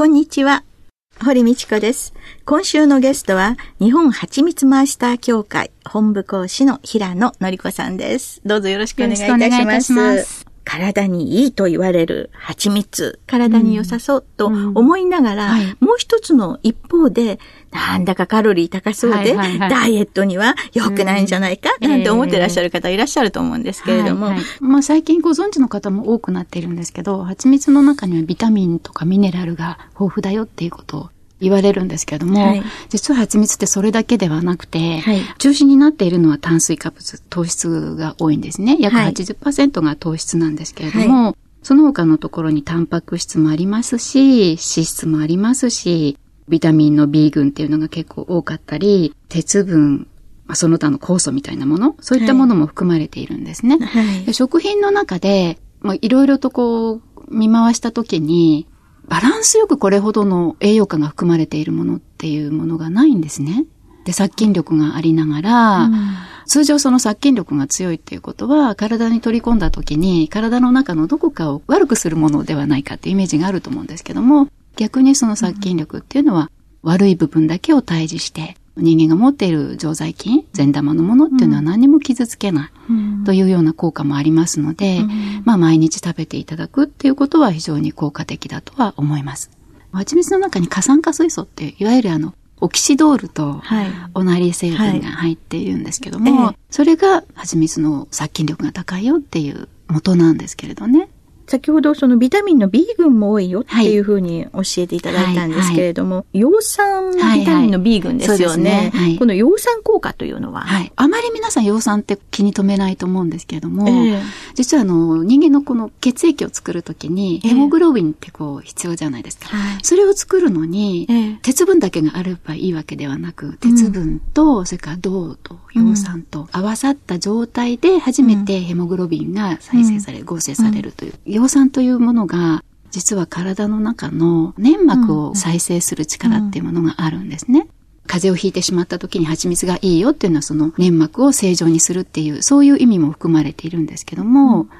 こんにちは堀道子です。今週のゲストは、日本蜂蜜マイスター協会本部講師の平野のりこさんです。どうぞよろしくお願いいたします。体にいいと言われる蜂蜜、体に良さそうと思いながら、うんうんはい、もう一つの一方で、なんだかカロリー高そうで、はいはいはい、ダイエットには良くないんじゃないか、なんて思ってらっしゃる方いらっしゃると思うんですけれども。はいはい、まあ最近ご存知の方も多くなっているんですけど、蜂蜜の中にはビタミンとかミネラルが豊富だよっていうことを言われるんですけれども、はい、実は蜂蜜ってそれだけではなくて、はい、中心になっているのは炭水化物、糖質が多いんですね。約80%が糖質なんですけれども、はい、その他のところにタンパク質もありますし、脂質もありますし、ビタミンの B 群っていうのが結構多かったり、鉄分、その他の酵素みたいなもの、そういったものも含まれているんですね。食品の中で、まあ、いろいろとこう、見回したときに、バランスよくこれほどの栄養価が含まれているものっていうものがないんですね。で、殺菌力がありながら、うん、通常その殺菌力が強いっていうことは、体に取り込んだ時に、体の中のどこかを悪くするものではないかっていうイメージがあると思うんですけども、逆にその殺菌力っていうのは、悪い部分だけを退治して、人間が持っている常在菌、善玉のものっていうのは何も傷つけないというような効果もありますので、うん、まあ毎日食べていただくっていうことは非常に効果的だとは思います。蜂蜜の中に過酸化水素っていわゆるあの、オキシドールとオナリ成分が入っているんですけども、はい。はい、それが蜂蜜の殺菌力が高いよっていう元なんですけれどね。先ほどそのビタミンの B 群も多いよっていうふうに教えていただいたんですけれども、はいはい。はい、葉酸ビタミンの B 群ですよね。はいはい。ね。この葉酸効果というのは、はい、あまり皆さん葉酸って気に留めないと思うんですけれども、えー、実はあの人間のこの血液を作るときにヘモグロビンってこう必要じゃないですか。えー、それを作るのに、えー、鉄分だけがあればいいわけではなく、鉄分と、それから銅と葉酸と合わさった状態で初めてヘモグロビンが再生される、合成されるという、葉酸というものが実は体の中の粘膜を再生する力っていうものがあるんですね。風邪をひいてしまった時に蜂蜜がいいよっていうのはその粘膜を正常にするっていう、そういう意味も含まれているんですけども、うん、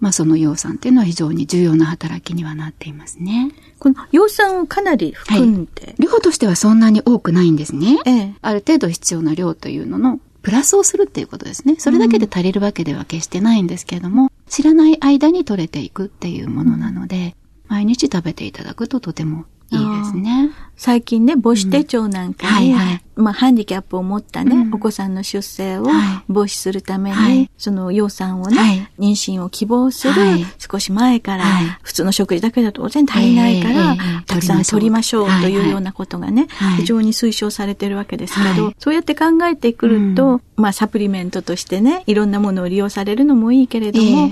まあその葉酸っていうのは非常に重要な働きにはなっていますね。この葉酸をかなり含んで、はい、量としてはそんなに多くないんですね。ええ、ある程度必要な量というののプラスをするっていうことですね。それだけで足りるわけでは決してないんですけれども、うん、知らない間に取れていくっていうものなので、毎日食べていただくととてもいいですね。最近ね、母子手帳なんかに、うんはいはい、まあ、ハンディキャップを持ったね、うん、お子さんの出生を防止するために、はい、その養蚕をね、はい、妊娠を希望する、少し前から、普通の食事だけだと当然足りないから、たくさん取りましょうというようなことがね、非常に推奨されてるわけですけど、そうやって考えてくると、うん、まあ、サプリメントとしてね、いろんなものを利用されるのもいいけれども、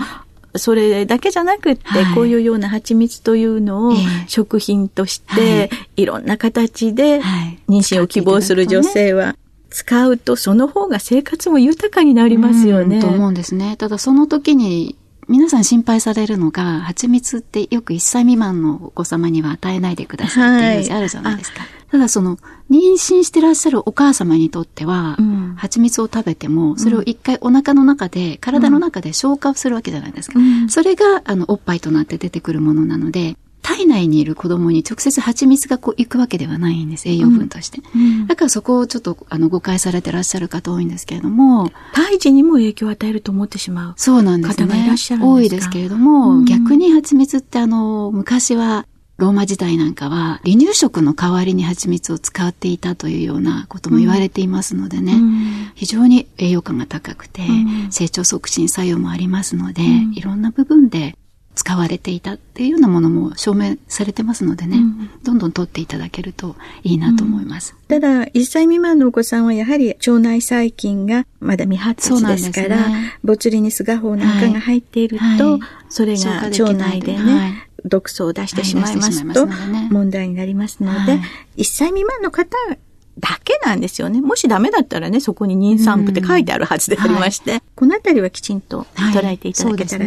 それだけじゃなくって、こういうような蜂蜜というのを食品として、いろんな形で妊娠を希望する女性は、使うとその方が生活も豊かになりますよね。と思うんですね。ただその時に皆さん心配されるのが、蜂蜜ってよく1歳未満のお子様には与えないでくださいっていうイメージあるじゃないですか。はい、ただその、妊娠してらっしゃるお母様にとっては、うん、蜂蜜を食べても、それを一回お腹の中で、体の中で消化するわけじゃないですか。うん、それが、あの、おっぱいとなって出てくるものなので、体内にいる子供に直接蜂蜜がこう行くわけではないんです、栄養分として。うん、だからそこをちょっとあの誤解されてらっしゃる方多いんですけれども。胎児にも影響を与えると思ってしまうそうなんですね。いらっしゃる多いですけれども、うん、逆に蜂蜜ってあの、昔はローマ時代なんかは離乳食の代わりに蜂蜜を使っていたというようなことも言われていますのでね、うん、非常に栄養価が高くて、成長促進作用もありますので、いろんな部分で使われていたっていうようなものも証明されてますのでね、うん、どんどん取っていただけるといいなと思います。うん、ただ、1歳未満のお子さんはやはり腸内細菌がまだ未発達ですから、ね、ボツリニス画法なんかが入っていると、はい、それが腸内でね、はい。毒素を出してしまいますと問題になりますので、1歳未満の方だけなんですよね。もしダメだったらね、そこに妊産婦って書いてあるはずでありまして、はい、このあたりはきちんと捉えていただけたら、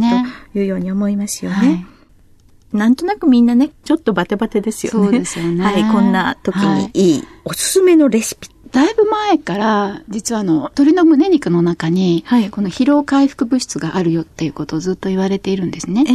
というように思いますよね。はいなんとなくみんなね、ちょっとバテバテですよね。そうですよね。はい、こんな時にいい、おすすめのレシピ。だいぶ前から、実はあの、鶏の胸肉の中に、はい、この疲労回復物質があるよっていうことをずっと言われているんですね。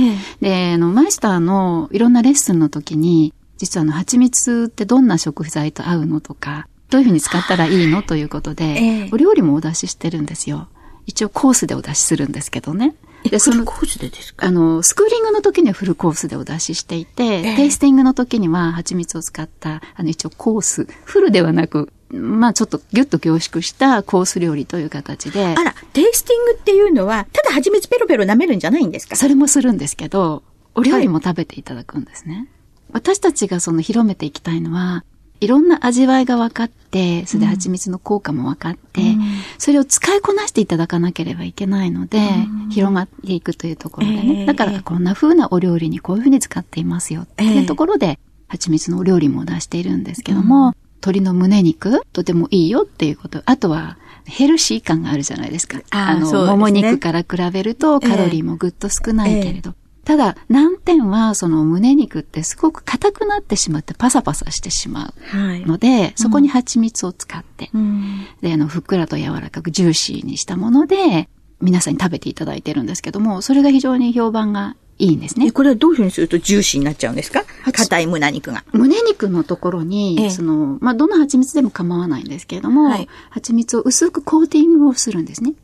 ええ、で、あの、マイスターのいろんなレッスンの時に、実はあの、蜂蜜ってどんな食材と合うのとか、どういうふうに使ったらいいのということで、ええ、お料理もお出ししてるんですよ。一応コースでお出しするんですけどね。で、その、コースでですか？あの、スクーリングの時にはフルコースでお出ししていて、えー、テイスティングの時には蜂蜜を使った、あの、一応コース、フルではなく、まあちょっとギュッと凝縮したコース料理という形で。あら、テイスティングっていうのは、ただ蜂蜜ペロペロ舐めるんじゃないんですか？それもするんですけど、お料理も食べていただくんですね。はい、私たちがその広めていきたいのは、いろんな味わいが分かって、それで蜂蜜の効果も分かって、うん、それを使いこなしていただかなければいけないので、うん、広がっていくというところでね。えー、だからこんな風なお料理にこういう風に使っていますよっていうところで、えー、蜂蜜のお料理も出しているんですけども、うん、鶏の胸肉、とてもいいよっていうこと。あとは、ヘルシー感があるじゃないですか。あの、ね、もも肉から比べるとカロリーもぐっと少ないけれど。えーただ、難点は、その胸肉ってすごく硬くなってしまってパサパサしてしまうので、はい、そこに蜂蜜を使って、うん、で、あの、ふっくらと柔らかくジューシーにしたもので、皆さんに食べていただいてるんですけども、それが非常に評判がいいんですね。これはどういうふうにするとジューシーになっちゃうんですか？硬い胸肉が。胸肉のところに、ええ、その、まあ、どの蜂蜜でも構わないんですけれども、はい、蜂蜜を薄くコーティングをするんですね。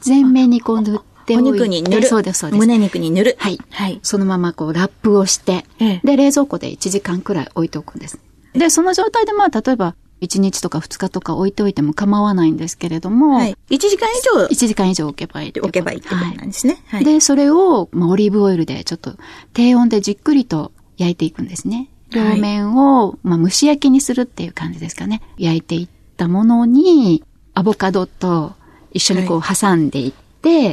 全面にこう塗ってお肉に塗る。そうです、そうです。胸肉に塗る。はい。はい。そのままこうラップをして、ええ、で、冷蔵庫で1時間くらい置いておくんです。で、その状態でまあ、例えば、1日とか2日とか置いておいても構わないんですけれども。はい。1時間以上 ?1 時間以上置けばいい置けばいいってことなんですね。はい。で、それを、まあ、オリーブオイルでちょっと低温でじっくりと焼いていくんですね。両面を、まあ、蒸し焼きにするっていう感じですかね。焼いていったものに、アボカドと一緒にこう挟んでいっ、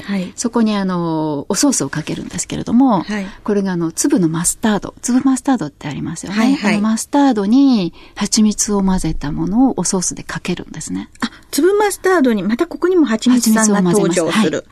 はい、そこにあの、おソースをかけるんですけれども、はい、これがあの、粒のマスタード、粒マスタードってありますよね。はいはい、あのマスタードに蜂蜜を混ぜたものをおソースでかけるんですね。あ、粒マスタードにまたここにも蜂蜜さんが登場する。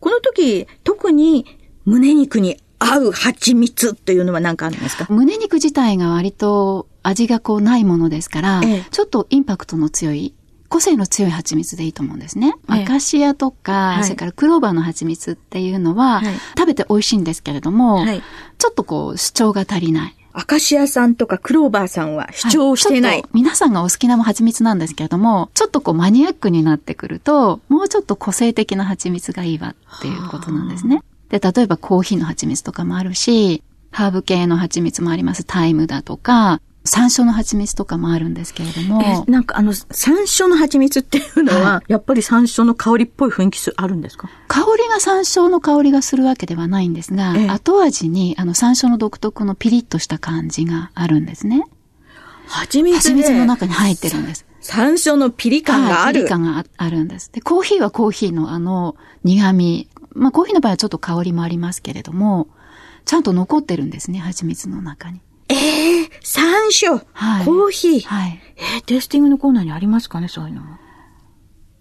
この時、特に胸肉に合う蜂蜜というのは何かあるんですか？胸肉自体が割と味がこうないものですから、ええ、ちょっとインパクトの強い個性の強い蜂蜜でいいと思うんですね。アカシアとか、はい、それからクローバーの蜂蜜っていうのは、はい、食べて美味しいんですけれども、はい、ちょっとこう主張が足りない。アカシアさんとかクローバーさんは主張してない。皆さんがお好きな蜂蜜なんですけれども、ちょっとこうマニアックになってくると、もうちょっと個性的な蜂蜜がいいわっていうことなんですね。で、例えばコーヒーの蜂蜜とかもあるし、ハーブ系の蜂蜜もあります。タイムだとか、山椒の蜂蜜とかもあるんですけれども。なんかあの、山椒の蜂蜜っていうのは、はい、やっぱり山椒の香りっぽい雰囲気あるんですか？香りが山椒の香りがするわけではないんですが、後味にあの山椒の独特のピリッとした感じがあるんですね。蜂蜜蜂蜜の中に入ってるんです。山椒のピリ感がある。ピリ感があるんです。で、コーヒーはコーヒーのあの苦味。まあコーヒーの場合はちょっと香りもありますけれども、ちゃんと残ってるんですね、蜂蜜の中に。ええー、山椒、はい、コーヒー。はい。えー、テイスティングのコーナーにありますかね、そういうの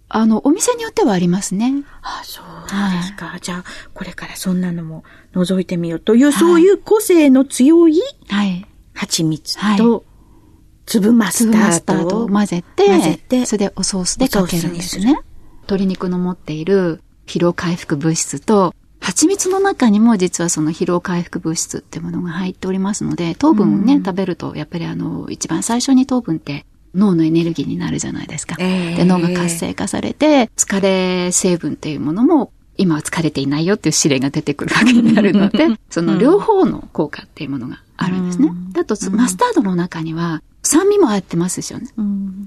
あの、お店によってはありますね。あ、そうですか。はい、じゃあ、これからそんなのも覗いてみようという、はい、そういう個性の強い、はい。蜂蜜と、粒マスタード。を混ぜて、混ぜて、それでおソースでかけるんですね。鶏肉の持っている疲労回復物質と、蜂蜜の中にも実はその疲労回復物質ってものが入っておりますので、糖分をね、うん、食べると、やっぱりあの、一番最初に糖分って脳のエネルギーになるじゃないですか。えー、で、脳が活性化されて、疲れ成分っていうものも今は疲れていないよっていう指令が出てくるわけになるので、その両方の効果っていうものがあるんですね。だと、マスタードの中には酸味も入ってますでしょうね、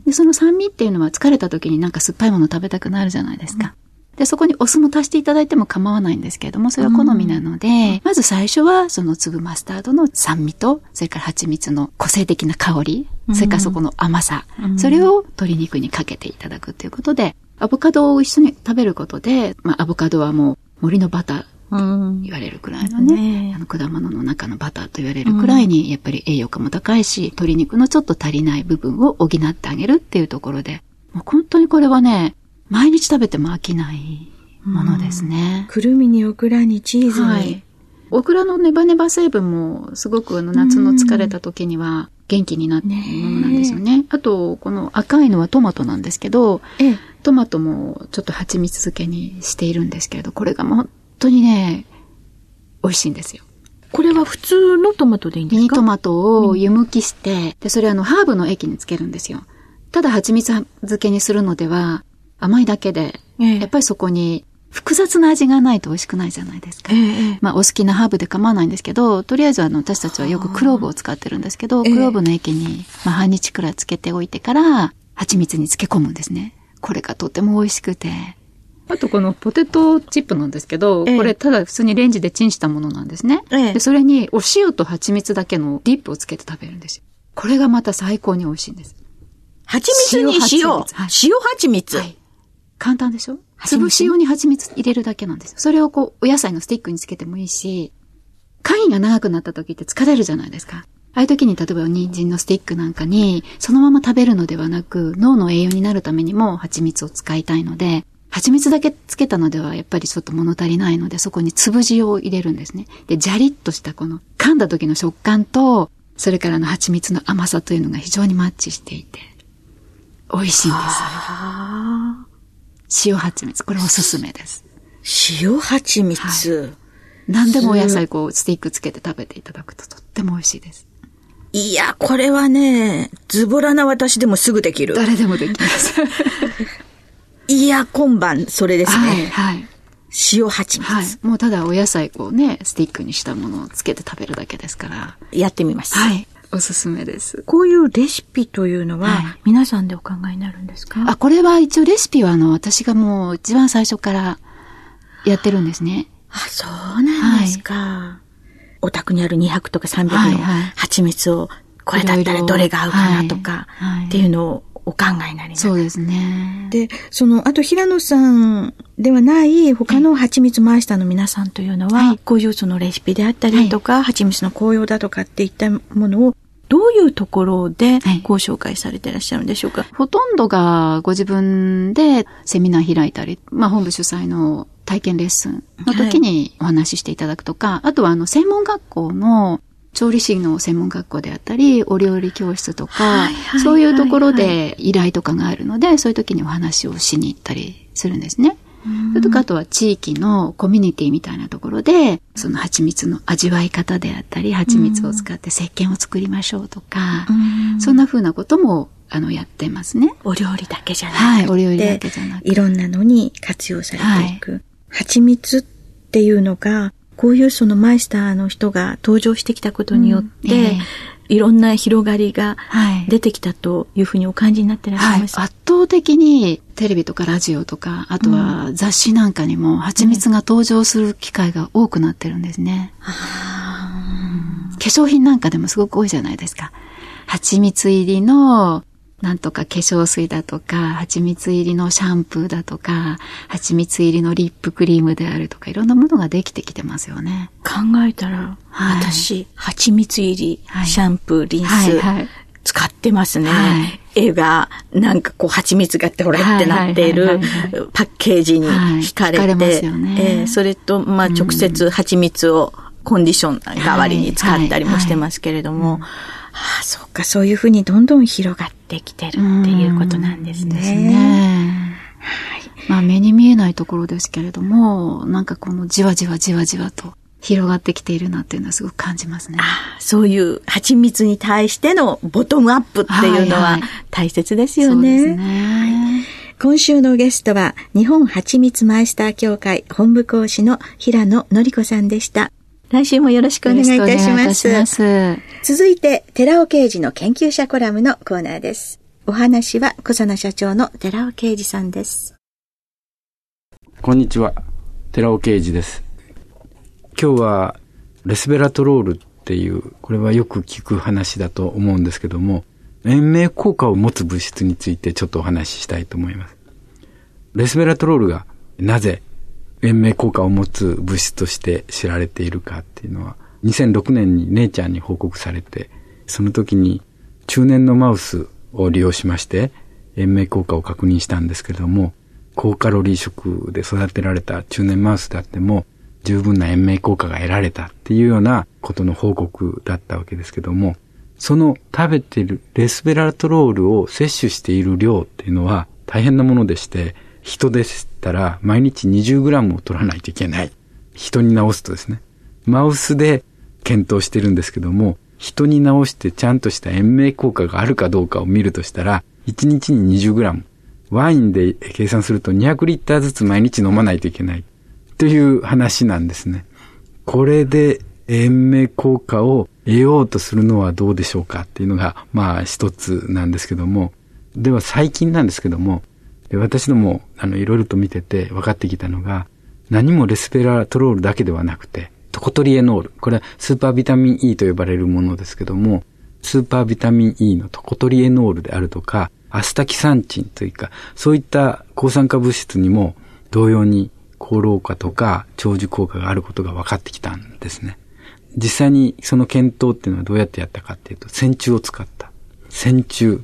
で。その酸味っていうのは疲れた時になんか酸っぱいもの食べたくなるじゃないですか。で、そこにお酢も足していただいても構わないんですけれども、それは好みなので、うん、まず最初はその粒マスタードの酸味と、それから蜂蜜の個性的な香り、うん、それからそこの甘さ、うん、それを鶏肉にかけていただくということで、アボカドを一緒に食べることで、まあ、アボカドはもう森のバター、言われるくらいのね、ね。あの果物の中のバターと言われるくらいに、やっぱり栄養価も高いし、鶏肉のちょっと足りない部分を補ってあげるっていうところで、もう本当にこれはね、毎日食べても飽きないものですね。くるみにオクラにチーズに。はい。オクラのネバネバ成分もすごくあの夏の疲れた時には元気になってるものなんですよね。ねあと、この赤いのはトマトなんですけど、ええ、トマトもちょっと蜂蜜漬けにしているんですけれど、これがもう本当にね、美味しいんですよ。これは普通のトマトでいいんですか？ミニトマトを湯むきして、で、それあのハーブの液につけるんですよ。ただ蜂蜜漬けにするのでは甘いだけで、ええ、やっぱりそこに複雑な味がないと美味しくないじゃないですか。え、まあお好きなハーブで構わないんですけど、とりあえずあの私たちはよくクローブを使ってるんですけど、クローブの液に、まあ、半日くらいつけておいてから蜂蜜に漬け込むんですね。これがとても美味しくて。あとこのポテトチップなんですけど、これただ普通にレンジでチンしたものなんですね。で、それにお塩と蜂蜜だけのディップをつけて食べるんですよ。これがまた最高に美味しいんです。蜂蜜に塩？塩蜂蜜。はい。簡単でしょ？粒塩に蜂蜜入れるだけなんですよ。それをこう、お野菜のスティックにつけてもいいし、会議が長くなった時って疲れるじゃないですか。ああいう時に例えば人参のスティックなんかに、そのまま食べるのではなく、脳の栄養になるためにも蜂蜜を使いたいので、蜂蜜だけつけたのではやっぱりちょっと物足りないので、そこに粒塩を入れるんですね。で、ジャリッとしたこの噛んだ時の食感と、それからの蜂蜜の甘さというのが非常にマッチしていて、美味しいんです。塩蜂蜜、これおすすめです。塩蜂蜜、はい、何でもお野菜こうスティックつけて食べていただくととっても美味しいです。いや、これはね、ズボラな私でもすぐできる。誰でもできます。いや、今晩、それですね。はい、はい。塩蜂蜜。はい。もうただお野菜こうね、スティックにしたものをつけて食べるだけですから。やってみます。はい。おすすめです。こういうレシピというのは、皆さんでお考えになるんですか、あ、これは一応レシピはあの、私がもう一番最初からやってるんですね。あ、そうなんですか。はい、お宅にある200とか300の蜂蜜を、これだったらどれが合うかなとか、っていうのをお考えになります。そうですね。で、その、あと平野さんではない他の蜂蜜マイスターの皆さんというのは、はい、こういうそのレシピであったりとか、はい、蜂蜜の紅葉だとかっていったものをどういうところでご紹介されていらっしゃるんでしょうか、はい、ほとんどがご自分でセミナー開いたり、まあ本部主催の体験レッスンの時にお話ししていただくとか、はい、あとはあの専門学校の調理師の専門学校であったり、お料理教室とか、そういうところで依頼とかがあるので、そういう時にお話をしに行ったりするんですね。それとかあとは地域のコミュニティみたいなところで、その蜂蜜の味わい方であったり、蜂蜜を使って石鹸を作りましょうとか、そんな風なこともあの、やってますね。お料理だけじゃなくて。はい、お料理だけじゃなくて。いろんなのに活用されていく。はい、蜂蜜っていうのが、こういうそのマイスターの人が登場してきたことによって、うんえー、いろんな広がりが出てきたというふうにお感じになってらっしゃいます、はい、圧倒的にテレビとかラジオとか、あとは雑誌なんかにも蜂蜜が登場する機会が多くなってるんですね。うん、化粧品なんかでもすごく多いじゃないですか。蜂蜜入りのなんとか化粧水だとか、蜂蜜入りのシャンプーだとか、蜂蜜入りのリップクリームであるとか、いろんなものができてきてますよね。考えたら、はい、私、蜂蜜入り、シャンプー、リンス、はいはい、使ってますね。はい、絵が、なんかこう、蜂蜜がってほらってなっているパッケージに惹かれて、はい、ますよね、えー、それと、まあ、直接蜂蜜をコンディション代わりに使ったりもしてますけれども、ああ、そっか、そういうふうにどんどん広がってきてるっていうことなんですね。ですね。はい。まあ目に見えないところですけれども、なんかこのじわじわじわじわと広がってきているなっていうのはすごく感じますね。あそういう蜂蜜に対してのボトムアップっていうのは大切ですよね。はいはい、そうですね。今週のゲストは日本蜂蜜マイスター協会本部講師の平野のり子さんでした。来週もよろしくお願いいたします。ます続いて、寺尾刑事の研究者コラムのコーナーです。お話は小佐奈社長の寺尾啓二さんです。こんにちは寺尾啓二です今日はレスベラトロールっていうこれはよく聞く話だと思うんですけども延命効果を持つ物質についてちょっとお話ししたいと思いますレスベラトロールがなぜ延命効果を持つ物質として知られているかっていうのは2006年に姉ちゃんに報告されてその時に中年のマウスを利用しまして延命効果を確認したんですけれども、高カロリー食で育てられた中年マウスであっても、十分な延命効果が得られたっていうようなことの報告だったわけですけども、その食べているレスベラトロールを摂取している量っていうのは大変なものでして、人でしたら毎日 20g を取らないといけない。人に治すとですね。マウスで検討してるんですけども、人に治してちゃんとした延命効果があるかどうかを見るとしたら、1日に 20g。ワインで計算すると200リッターずつ毎日飲まないといけない。という話なんですね。これで延命効果を得ようとするのはどうでしょうかっていうのが、まあ一つなんですけども。では最近なんですけども、で私ども、あの、いろいろと見てて分かってきたのが、何もレスペラトロールだけではなくて、トコトリエノール。これはスーパービタミン E と呼ばれるものですけども、スーパービタミン E のトコトリエノールであるとか、アスタキサンチンというか、そういった抗酸化物質にも同様に高老化とか長寿効果があることが分かってきたんですね。実際にその検討っていうのはどうやってやったかっていうと、線虫を使った。線虫、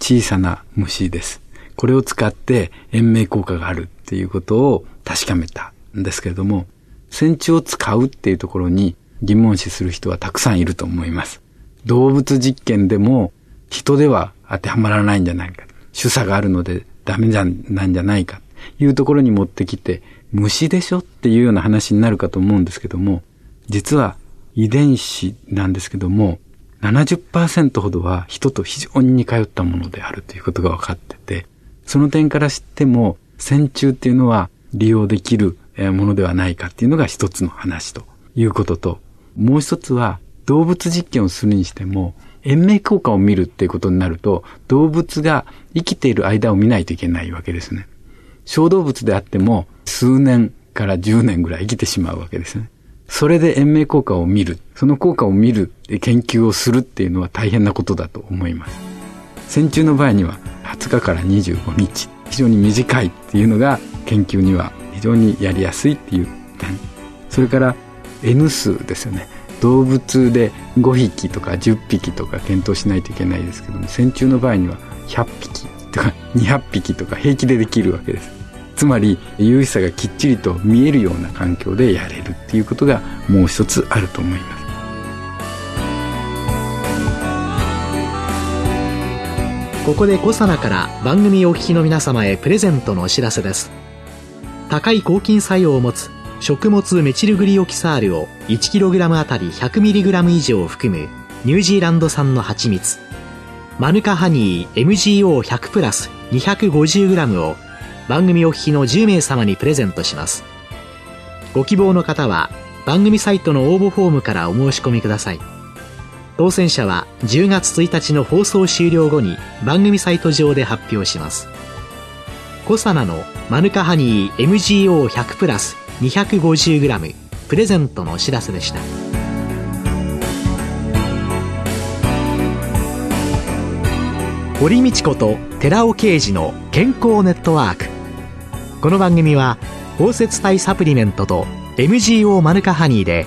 小さな虫です。これを使って延命効果があるっていうことを確かめたんですけれども、線虫を使うっていうところに疑問視する人はたくさんいると思います。動物実験でも人では当てはまらないんじゃないか。主査があるのでダメじゃなんじゃないか。いうところに持ってきて、虫でしょっていうような話になるかと思うんですけども、実は遺伝子なんですけども、70%ほどは人と非常に似通ったものであるということが分かってて、その点からしても、線虫っていうのは利用できるものではないかっていうのが一つの話ということと、もう一つは動物実験をするにしても、延命効果を見るっていうことになると、動物が生きている間を見ないといけないわけですね。小動物であっても、数年から10年ぐらい生きてしまうわけですね。それで延命効果を見る、その効果を見る、研究をするっていうのは大変なことだと思います。線虫の場合には20日から25日、非常に短いっていうのが研究には非常にやりやすいっていう点。それから N 数ですよね。動物で5匹とか10匹とか検討しないといけないですけども線虫の場合には100匹とか200匹とか平気でできるわけですつまり有意差がきっちりと見えるような環境でやれるっていうことがもう一つあると思いますここでコサナから番組お聞きの皆様へプレゼントのお知らせです。高い抗菌作用を持つ食物メチルグリオキサールを 1kg あたり 100mg 以上含むニュージーランド産の蜂蜜。マヌカハニー MGO100 プラス 250g を番組お聞きの10名様にプレゼントします。ご希望の方は番組サイトの応募フォームからお申し込みください。当選者は10月1日の放送終了後に番組サイト上で発表します。コサナのマヌカハニー MGO100 プラス 250g プレゼントのお知らせでした。堀道子と寺尾啓二の健康ネットワーク。この番組は包摂体サプリメントと MGO マヌカハニーで